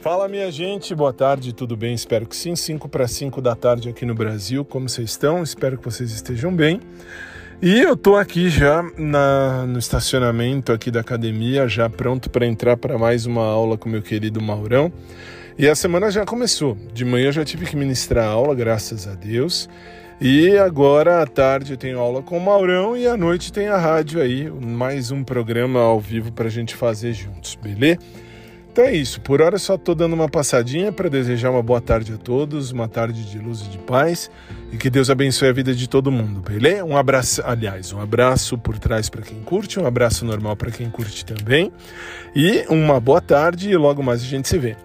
Fala minha gente, boa tarde, tudo bem? Espero que sim. 5 para 5 da tarde aqui no Brasil. Como vocês estão? Espero que vocês estejam bem. E eu tô aqui já na, no estacionamento aqui da academia, já pronto para entrar para mais uma aula com meu querido Maurão. E a semana já começou. De manhã eu já tive que ministrar aula, graças a Deus. E agora à tarde eu tenho aula com o Maurão e à noite tem a rádio aí, mais um programa ao vivo para a gente fazer juntos, beleza? Então é isso, por hora só estou dando uma passadinha para desejar uma boa tarde a todos, uma tarde de luz e de paz e que Deus abençoe a vida de todo mundo, beleza? Um abraço, aliás, um abraço por trás para quem curte, um abraço normal para quem curte também e uma boa tarde e logo mais a gente se vê.